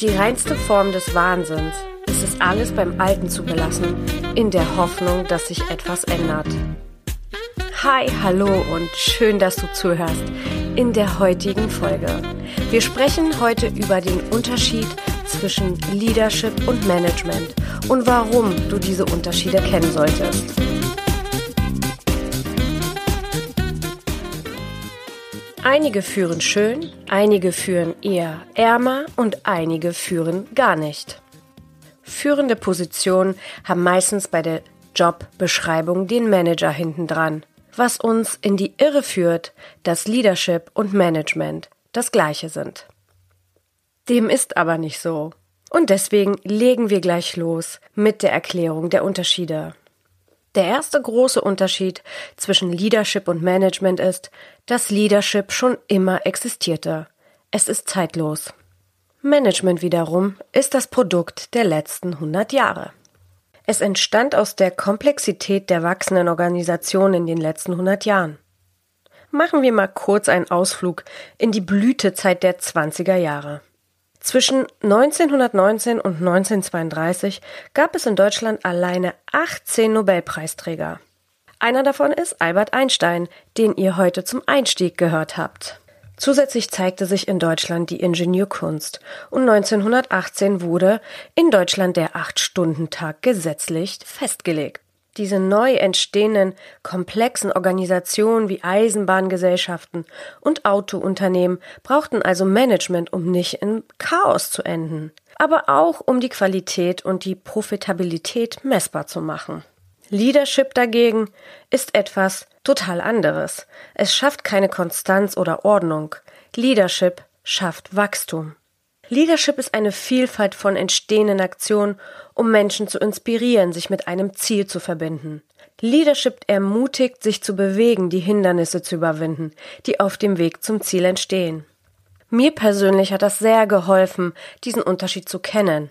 Die reinste Form des Wahnsinns ist es alles beim Alten zu belassen, in der Hoffnung, dass sich etwas ändert. Hi, hallo und schön, dass du zuhörst in der heutigen Folge. Wir sprechen heute über den Unterschied zwischen Leadership und Management und warum du diese Unterschiede kennen solltest. Einige führen schön, einige führen eher ärmer und einige führen gar nicht. Führende Positionen haben meistens bei der Jobbeschreibung den Manager hinten dran, was uns in die Irre führt, dass Leadership und Management das gleiche sind. Dem ist aber nicht so. Und deswegen legen wir gleich los mit der Erklärung der Unterschiede. Der erste große Unterschied zwischen Leadership und Management ist, dass Leadership schon immer existierte. Es ist zeitlos. Management wiederum ist das Produkt der letzten 100 Jahre. Es entstand aus der Komplexität der wachsenden Organisation in den letzten 100 Jahren. Machen wir mal kurz einen Ausflug in die Blütezeit der 20er Jahre. Zwischen 1919 und 1932 gab es in Deutschland alleine 18 Nobelpreisträger. Einer davon ist Albert Einstein, den ihr heute zum Einstieg gehört habt. Zusätzlich zeigte sich in Deutschland die Ingenieurkunst und 1918 wurde in Deutschland der Acht-Stunden-Tag gesetzlich festgelegt. Diese neu entstehenden komplexen Organisationen wie Eisenbahngesellschaften und Autounternehmen brauchten also Management, um nicht in Chaos zu enden, aber auch um die Qualität und die Profitabilität messbar zu machen. Leadership dagegen ist etwas total anderes. Es schafft keine Konstanz oder Ordnung. Leadership schafft Wachstum. Leadership ist eine Vielfalt von entstehenden Aktionen, um Menschen zu inspirieren, sich mit einem Ziel zu verbinden. Leadership ermutigt, sich zu bewegen, die Hindernisse zu überwinden, die auf dem Weg zum Ziel entstehen. Mir persönlich hat das sehr geholfen, diesen Unterschied zu kennen.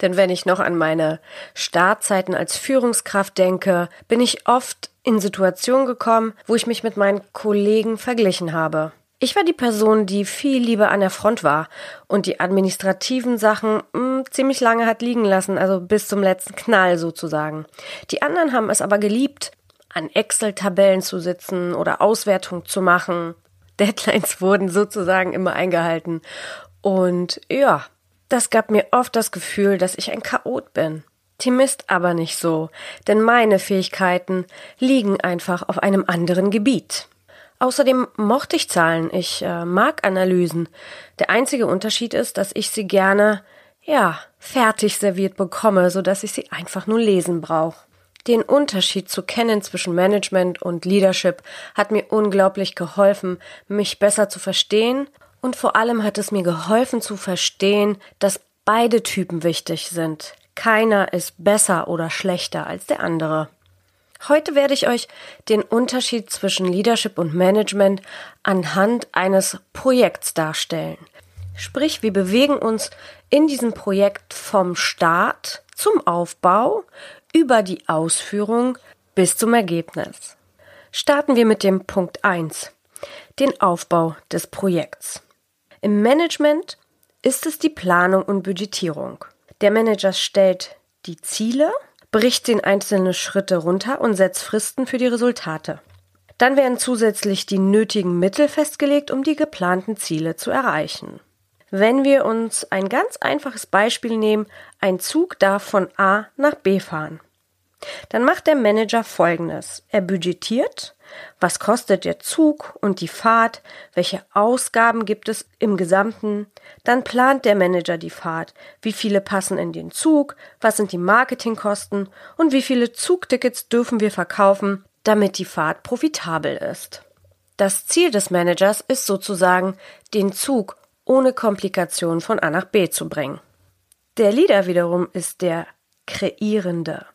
Denn wenn ich noch an meine Startzeiten als Führungskraft denke, bin ich oft in Situationen gekommen, wo ich mich mit meinen Kollegen verglichen habe. Ich war die Person, die viel lieber an der Front war und die administrativen Sachen mh, hm, ziemlich lange hat liegen lassen, also bis zum letzten Knall sozusagen. Die anderen haben es aber geliebt, an Excel-Tabellen zu sitzen oder Auswertung zu machen. Deadlines wurden sozusagen immer eingehalten. Und ja, das gab mir oft das Gefühl, dass ich ein Chaot bin. Dem ist aber nicht so, denn meine Fähigkeiten liegen einfach auf einem anderen Gebiet. Außerdem mochte ich Zahlen, ich äh, mag Analysen. Der einzige Unterschied ist, dass ich sie gerne, ja, fertig serviert bekomme, so dass ich sie einfach nur lesen brauche. Den Unterschied zu kennen zwischen Management und Leadership hat mir unglaublich geholfen, mich besser zu verstehen und vor allem hat es mir geholfen zu verstehen, dass beide Typen wichtig sind. Keiner ist besser oder schlechter als der andere. Heute werde ich euch den Unterschied zwischen Leadership und Management anhand eines Projekts darstellen. Sprich, wir bewegen uns in diesem Projekt vom Start zum Aufbau über die Ausführung bis zum Ergebnis. Starten wir mit dem Punkt 1, den Aufbau des Projekts. Im Management ist es die Planung und Budgetierung. Der Manager stellt die Ziele, bricht den einzelne Schritte runter und setzt Fristen für die Resultate. Dann werden zusätzlich die nötigen Mittel festgelegt, um die geplanten Ziele zu erreichen. Wenn wir uns ein ganz einfaches Beispiel nehmen, ein Zug darf von A nach B fahren. Dann macht der Manager Folgendes. Er budgetiert, was kostet der Zug und die Fahrt, welche Ausgaben gibt es im Gesamten, dann plant der Manager die Fahrt, wie viele passen in den Zug, was sind die Marketingkosten und wie viele Zugtickets dürfen wir verkaufen, damit die Fahrt profitabel ist. Das Ziel des Managers ist sozusagen, den Zug ohne Komplikation von A nach B zu bringen. Der Leader wiederum ist der Kreierende.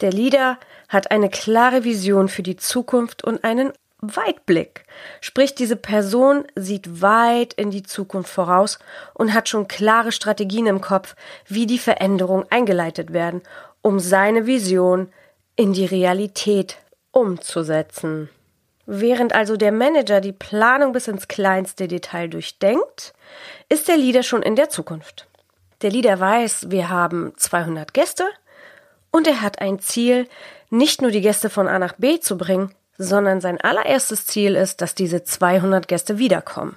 Der Leader hat eine klare Vision für die Zukunft und einen Weitblick. Sprich, diese Person sieht weit in die Zukunft voraus und hat schon klare Strategien im Kopf, wie die Veränderungen eingeleitet werden, um seine Vision in die Realität umzusetzen. Während also der Manager die Planung bis ins kleinste Detail durchdenkt, ist der Leader schon in der Zukunft. Der Leader weiß, wir haben 200 Gäste und er hat ein Ziel, nicht nur die Gäste von A nach B zu bringen, sondern sein allererstes Ziel ist, dass diese 200 Gäste wiederkommen.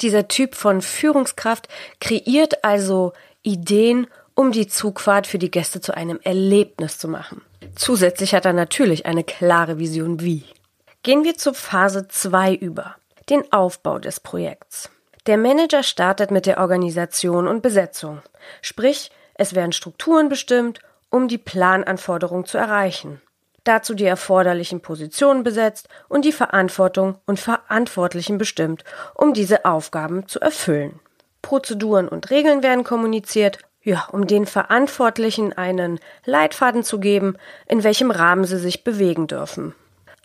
Dieser Typ von Führungskraft kreiert also Ideen, um die Zugfahrt für die Gäste zu einem Erlebnis zu machen. Zusätzlich hat er natürlich eine klare Vision wie. Gehen wir zur Phase 2 über, den Aufbau des Projekts. Der Manager startet mit der Organisation und Besetzung, sprich es werden Strukturen bestimmt, um die Plananforderungen zu erreichen dazu die erforderlichen Positionen besetzt und die Verantwortung und Verantwortlichen bestimmt, um diese Aufgaben zu erfüllen. Prozeduren und Regeln werden kommuniziert, ja, um den Verantwortlichen einen Leitfaden zu geben, in welchem Rahmen sie sich bewegen dürfen.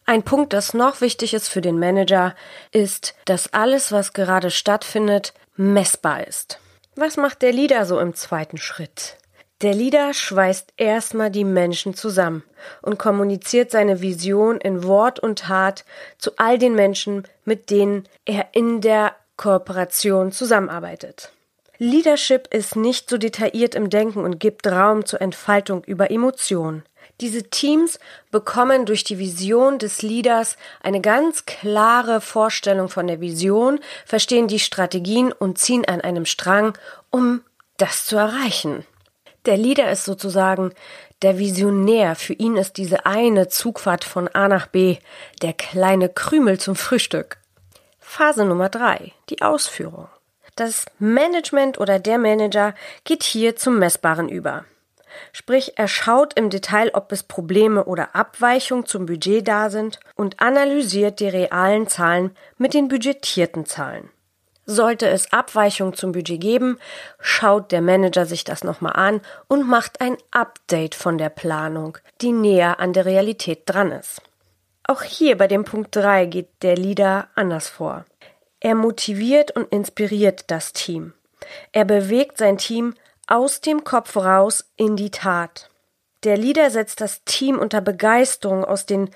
Ein Punkt, das noch wichtig ist für den Manager, ist, dass alles, was gerade stattfindet, messbar ist. Was macht der Leader so im zweiten Schritt? Der Leader schweißt erstmal die Menschen zusammen und kommuniziert seine Vision in Wort und Tat zu all den Menschen, mit denen er in der Kooperation zusammenarbeitet. Leadership ist nicht so detailliert im Denken und gibt Raum zur Entfaltung über Emotionen. Diese Teams bekommen durch die Vision des Leaders eine ganz klare Vorstellung von der Vision, verstehen die Strategien und ziehen an einem Strang, um das zu erreichen. Der Leader ist sozusagen der Visionär. Für ihn ist diese eine Zugfahrt von A nach B der kleine Krümel zum Frühstück. Phase Nummer drei: Die Ausführung. Das Management oder der Manager geht hier zum Messbaren über. Sprich, er schaut im Detail, ob es Probleme oder Abweichungen zum Budget da sind und analysiert die realen Zahlen mit den budgetierten Zahlen. Sollte es Abweichungen zum Budget geben, schaut der Manager sich das nochmal an und macht ein Update von der Planung, die näher an der Realität dran ist. Auch hier bei dem Punkt 3 geht der Leader anders vor. Er motiviert und inspiriert das Team. Er bewegt sein Team aus dem Kopf raus in die Tat. Der Leader setzt das Team unter Begeisterung aus den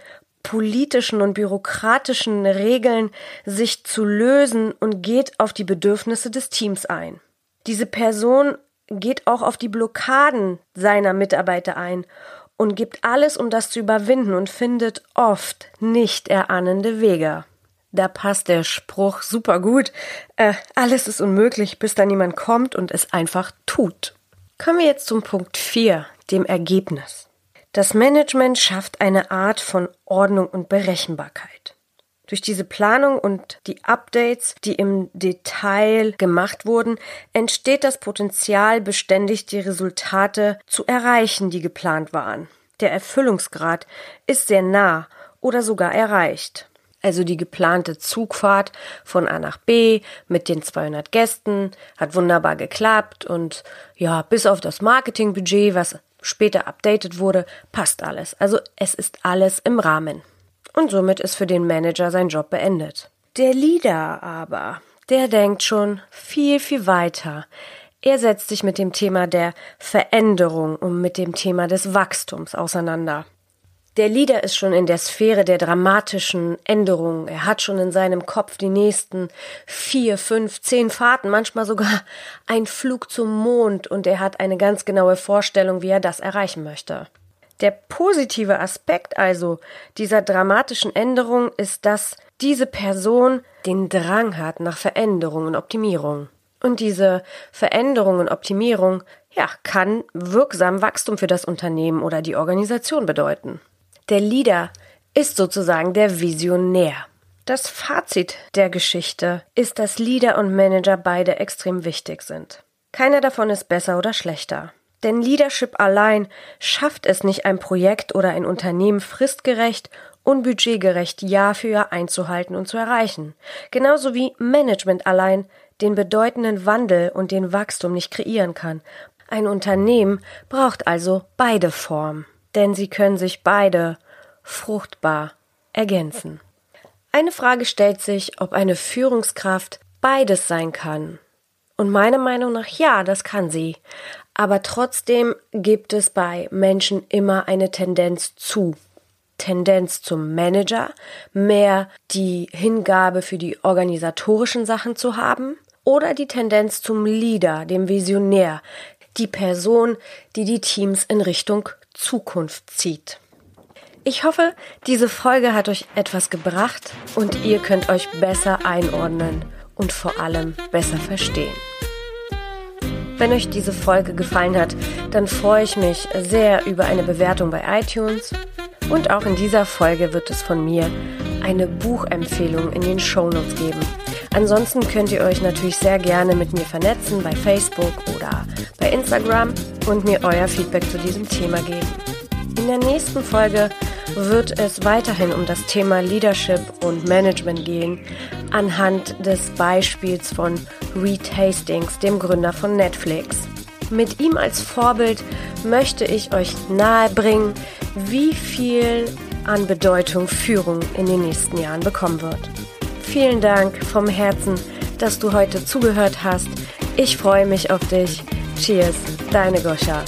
politischen und bürokratischen Regeln sich zu lösen und geht auf die Bedürfnisse des Teams ein. Diese Person geht auch auf die Blockaden seiner Mitarbeiter ein und gibt alles, um das zu überwinden und findet oft nicht erahnende Wege. Da passt der Spruch super gut. Äh, alles ist unmöglich, bis dann jemand kommt und es einfach tut. Kommen wir jetzt zum Punkt 4, dem Ergebnis. Das Management schafft eine Art von Ordnung und Berechenbarkeit. Durch diese Planung und die Updates, die im Detail gemacht wurden, entsteht das Potenzial, beständig die Resultate zu erreichen, die geplant waren. Der Erfüllungsgrad ist sehr nah oder sogar erreicht. Also die geplante Zugfahrt von A nach B mit den 200 Gästen hat wunderbar geklappt und ja, bis auf das Marketingbudget, was später updated wurde, passt alles. Also es ist alles im Rahmen. Und somit ist für den Manager sein Job beendet. Der Leader aber, der denkt schon viel, viel weiter. Er setzt sich mit dem Thema der Veränderung und mit dem Thema des Wachstums auseinander. Der Leader ist schon in der Sphäre der dramatischen Änderungen. Er hat schon in seinem Kopf die nächsten vier, fünf, zehn Fahrten, manchmal sogar ein Flug zum Mond und er hat eine ganz genaue Vorstellung, wie er das erreichen möchte. Der positive Aspekt also dieser dramatischen Änderung ist, dass diese Person den Drang hat nach Veränderung und Optimierung. Und diese Veränderung und Optimierung, ja, kann wirksam Wachstum für das Unternehmen oder die Organisation bedeuten. Der Leader ist sozusagen der Visionär. Das Fazit der Geschichte ist, dass Leader und Manager beide extrem wichtig sind. Keiner davon ist besser oder schlechter. Denn Leadership allein schafft es nicht, ein Projekt oder ein Unternehmen fristgerecht und budgetgerecht Jahr für Jahr einzuhalten und zu erreichen. Genauso wie Management allein den bedeutenden Wandel und den Wachstum nicht kreieren kann. Ein Unternehmen braucht also beide Formen denn sie können sich beide fruchtbar ergänzen. Eine Frage stellt sich, ob eine Führungskraft beides sein kann. Und meiner Meinung nach ja, das kann sie. Aber trotzdem gibt es bei Menschen immer eine Tendenz zu. Tendenz zum Manager, mehr die Hingabe für die organisatorischen Sachen zu haben oder die Tendenz zum Leader, dem Visionär, die Person, die die Teams in Richtung Zukunft zieht. Ich hoffe, diese Folge hat euch etwas gebracht und ihr könnt euch besser einordnen und vor allem besser verstehen. Wenn euch diese Folge gefallen hat, dann freue ich mich sehr über eine Bewertung bei iTunes. Und auch in dieser Folge wird es von mir eine Buchempfehlung in den Shownotes geben. Ansonsten könnt ihr euch natürlich sehr gerne mit mir vernetzen bei Facebook oder bei Instagram und mir euer Feedback zu diesem Thema geben. In der nächsten Folge wird es weiterhin um das Thema Leadership und Management gehen, anhand des Beispiels von Reed Hastings, dem Gründer von Netflix. Mit ihm als Vorbild möchte ich euch nahebringen, wie viel an Bedeutung Führung in den nächsten Jahren bekommen wird. Vielen Dank vom Herzen, dass du heute zugehört hast. Ich freue mich auf dich. Cheers, deine Goscha.